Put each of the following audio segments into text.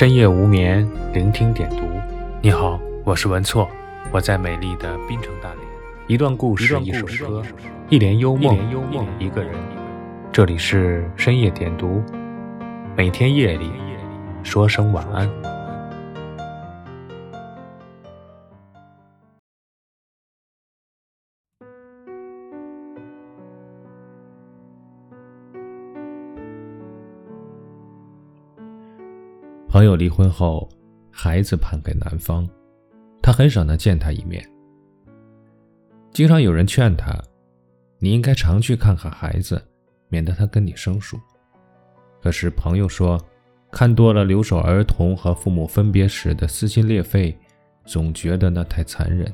深夜无眠，聆听点读。你好，我是文措，我在美丽的槟城大连。一段故事，一首歌，一帘幽梦，一个人。这里是深夜点读，每天夜里说声晚安。朋友离婚后，孩子判给男方，他很少能见他一面。经常有人劝他：“你应该常去看看孩子，免得他跟你生疏。”可是朋友说，看多了留守儿童和父母分别时的撕心裂肺，总觉得那太残忍，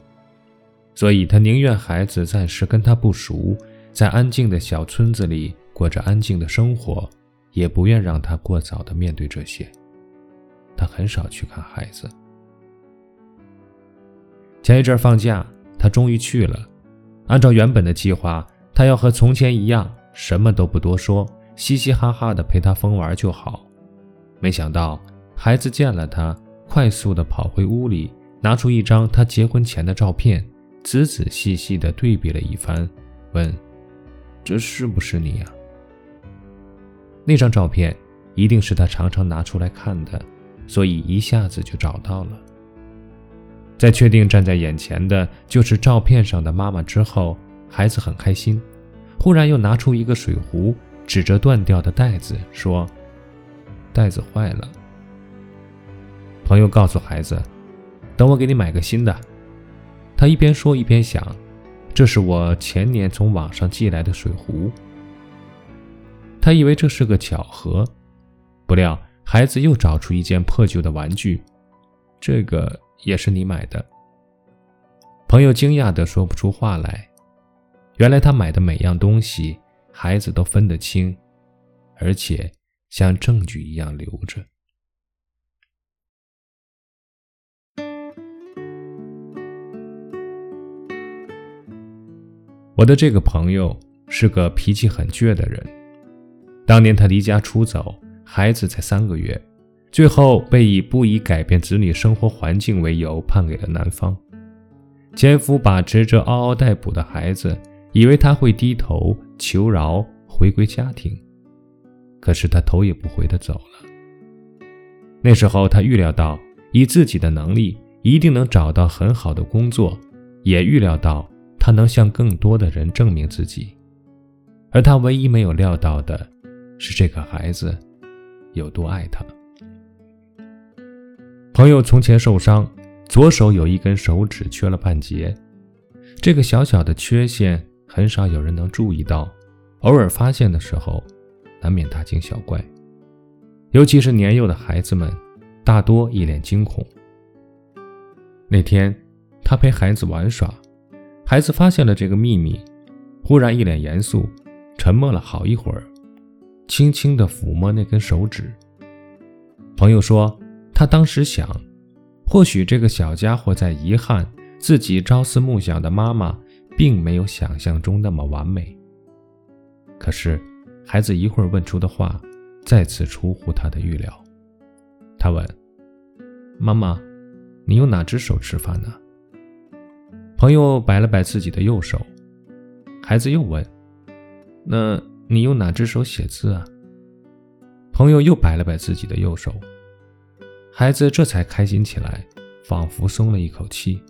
所以他宁愿孩子暂时跟他不熟，在安静的小村子里过着安静的生活，也不愿让他过早的面对这些。他很少去看孩子。前一阵放假，他终于去了。按照原本的计划，他要和从前一样，什么都不多说，嘻嘻哈哈的陪他疯玩就好。没想到，孩子见了他，快速的跑回屋里，拿出一张他结婚前的照片，仔仔细细的对比了一番，问：“这是不是你呀？”那张照片一定是他常常拿出来看的。所以一下子就找到了。在确定站在眼前的就是照片上的妈妈之后，孩子很开心，忽然又拿出一个水壶，指着断掉的袋子说：“袋子坏了。”朋友告诉孩子：“等我给你买个新的。”他一边说一边想：“这是我前年从网上寄来的水壶。”他以为这是个巧合，不料。孩子又找出一件破旧的玩具，这个也是你买的。朋友惊讶的说不出话来，原来他买的每样东西，孩子都分得清，而且像证据一样留着。我的这个朋友是个脾气很倔的人，当年他离家出走。孩子才三个月，最后被以不宜改变子女生活环境为由判给了男方。前夫把持着嗷嗷待哺的孩子，以为他会低头求饶回归家庭，可是他头也不回的走了。那时候他预料到，以自己的能力一定能找到很好的工作，也预料到他能向更多的人证明自己，而他唯一没有料到的，是这个孩子。有多爱他？朋友从前受伤，左手有一根手指缺了半截，这个小小的缺陷很少有人能注意到，偶尔发现的时候，难免大惊小怪。尤其是年幼的孩子们，大多一脸惊恐。那天，他陪孩子玩耍，孩子发现了这个秘密，忽然一脸严肃，沉默了好一会儿。轻轻地抚摸那根手指。朋友说，他当时想，或许这个小家伙在遗憾自己朝思暮想的妈妈并没有想象中那么完美。可是，孩子一会儿问出的话，再次出乎他的预料。他问：“妈妈，你用哪只手吃饭呢？”朋友摆了摆自己的右手。孩子又问：“那？”你用哪只手写字啊？朋友又摆了摆自己的右手，孩子这才开心起来，仿佛松了一口气。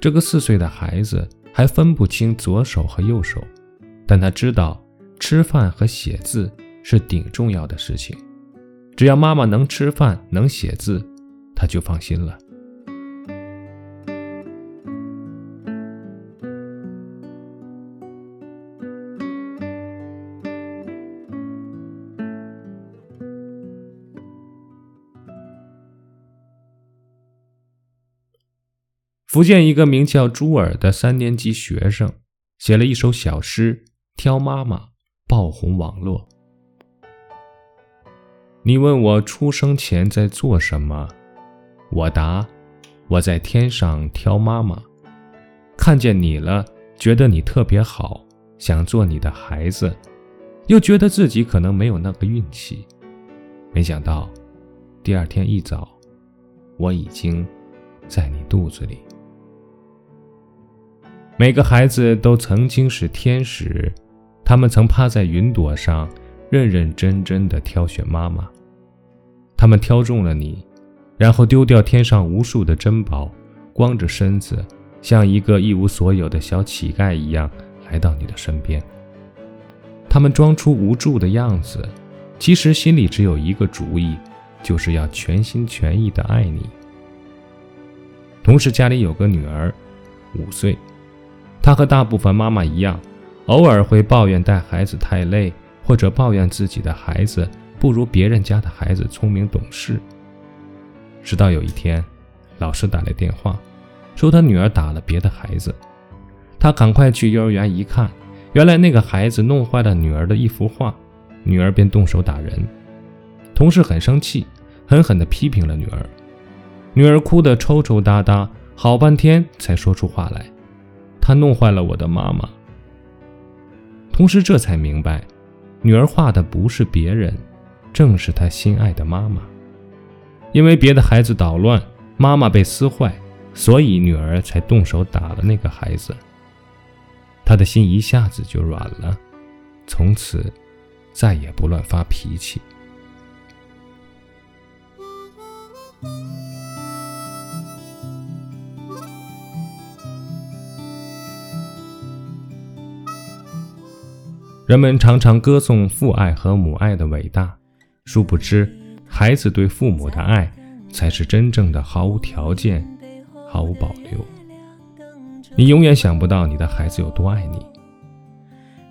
这个四岁的孩子还分不清左手和右手，但他知道吃饭和写字是顶重要的事情，只要妈妈能吃饭能写字，他就放心了。福建一个名叫朱尔的三年级学生写了一首小诗《挑妈妈》，爆红网络。你问我出生前在做什么，我答：我在天上挑妈妈。看见你了，觉得你特别好，想做你的孩子，又觉得自己可能没有那个运气。没想到，第二天一早，我已经在你肚子里。每个孩子都曾经是天使，他们曾趴在云朵上，认认真真的挑选妈妈。他们挑中了你，然后丢掉天上无数的珍宝，光着身子，像一个一无所有的小乞丐一样来到你的身边。他们装出无助的样子，其实心里只有一个主意，就是要全心全意的爱你。同时，家里有个女儿，五岁。她和大部分妈妈一样，偶尔会抱怨带孩子太累，或者抱怨自己的孩子不如别人家的孩子聪明懂事。直到有一天，老师打来电话，说他女儿打了别的孩子。他赶快去幼儿园一看，原来那个孩子弄坏了女儿的一幅画，女儿便动手打人。同事很生气，狠狠地批评了女儿。女儿哭得抽抽搭搭，好半天才说出话来。他弄坏了我的妈妈。同时，这才明白，女儿画的不是别人，正是他心爱的妈妈。因为别的孩子捣乱，妈妈被撕坏，所以女儿才动手打了那个孩子。他的心一下子就软了，从此再也不乱发脾气。人们常常歌颂父爱和母爱的伟大，殊不知，孩子对父母的爱才是真正的毫无条件、毫无保留。你永远想不到你的孩子有多爱你。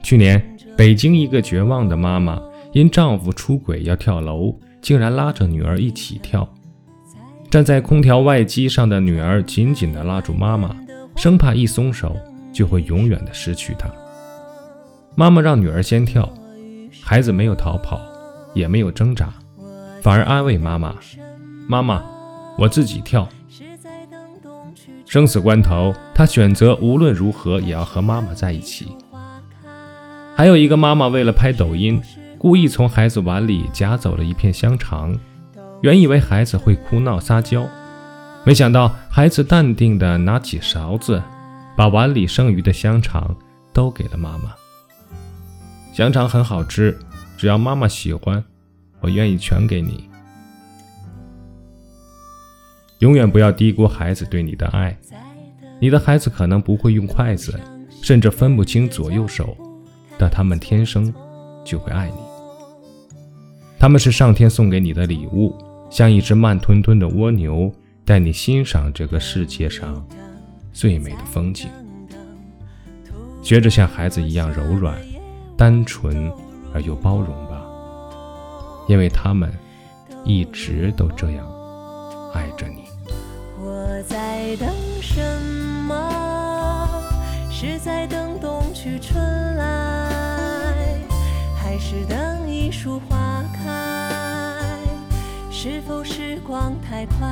去年，北京一个绝望的妈妈因丈夫出轨要跳楼，竟然拉着女儿一起跳。站在空调外机上的女儿紧紧地拉住妈妈，生怕一松手就会永远的失去她。妈妈让女儿先跳，孩子没有逃跑，也没有挣扎，反而安慰妈妈：“妈妈，我自己跳。”生死关头，他选择无论如何也要和妈妈在一起。还有一个妈妈为了拍抖音，故意从孩子碗里夹走了一片香肠，原以为孩子会哭闹撒娇，没想到孩子淡定地拿起勺子，把碗里剩余的香肠都给了妈妈。香肠很好吃，只要妈妈喜欢，我愿意全给你。永远不要低估孩子对你的爱。你的孩子可能不会用筷子，甚至分不清左右手，但他们天生就会爱你。他们是上天送给你的礼物，像一只慢吞吞的蜗牛，带你欣赏这个世界上最美的风景。学着像孩子一样柔软。单纯而又包容吧，因为他们一直都这样爱着你。我在等什么？是在等冬去春来，还是等一树花开？是否时光太快？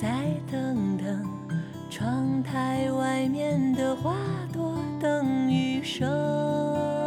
再等等窗台外面的花朵等雨声。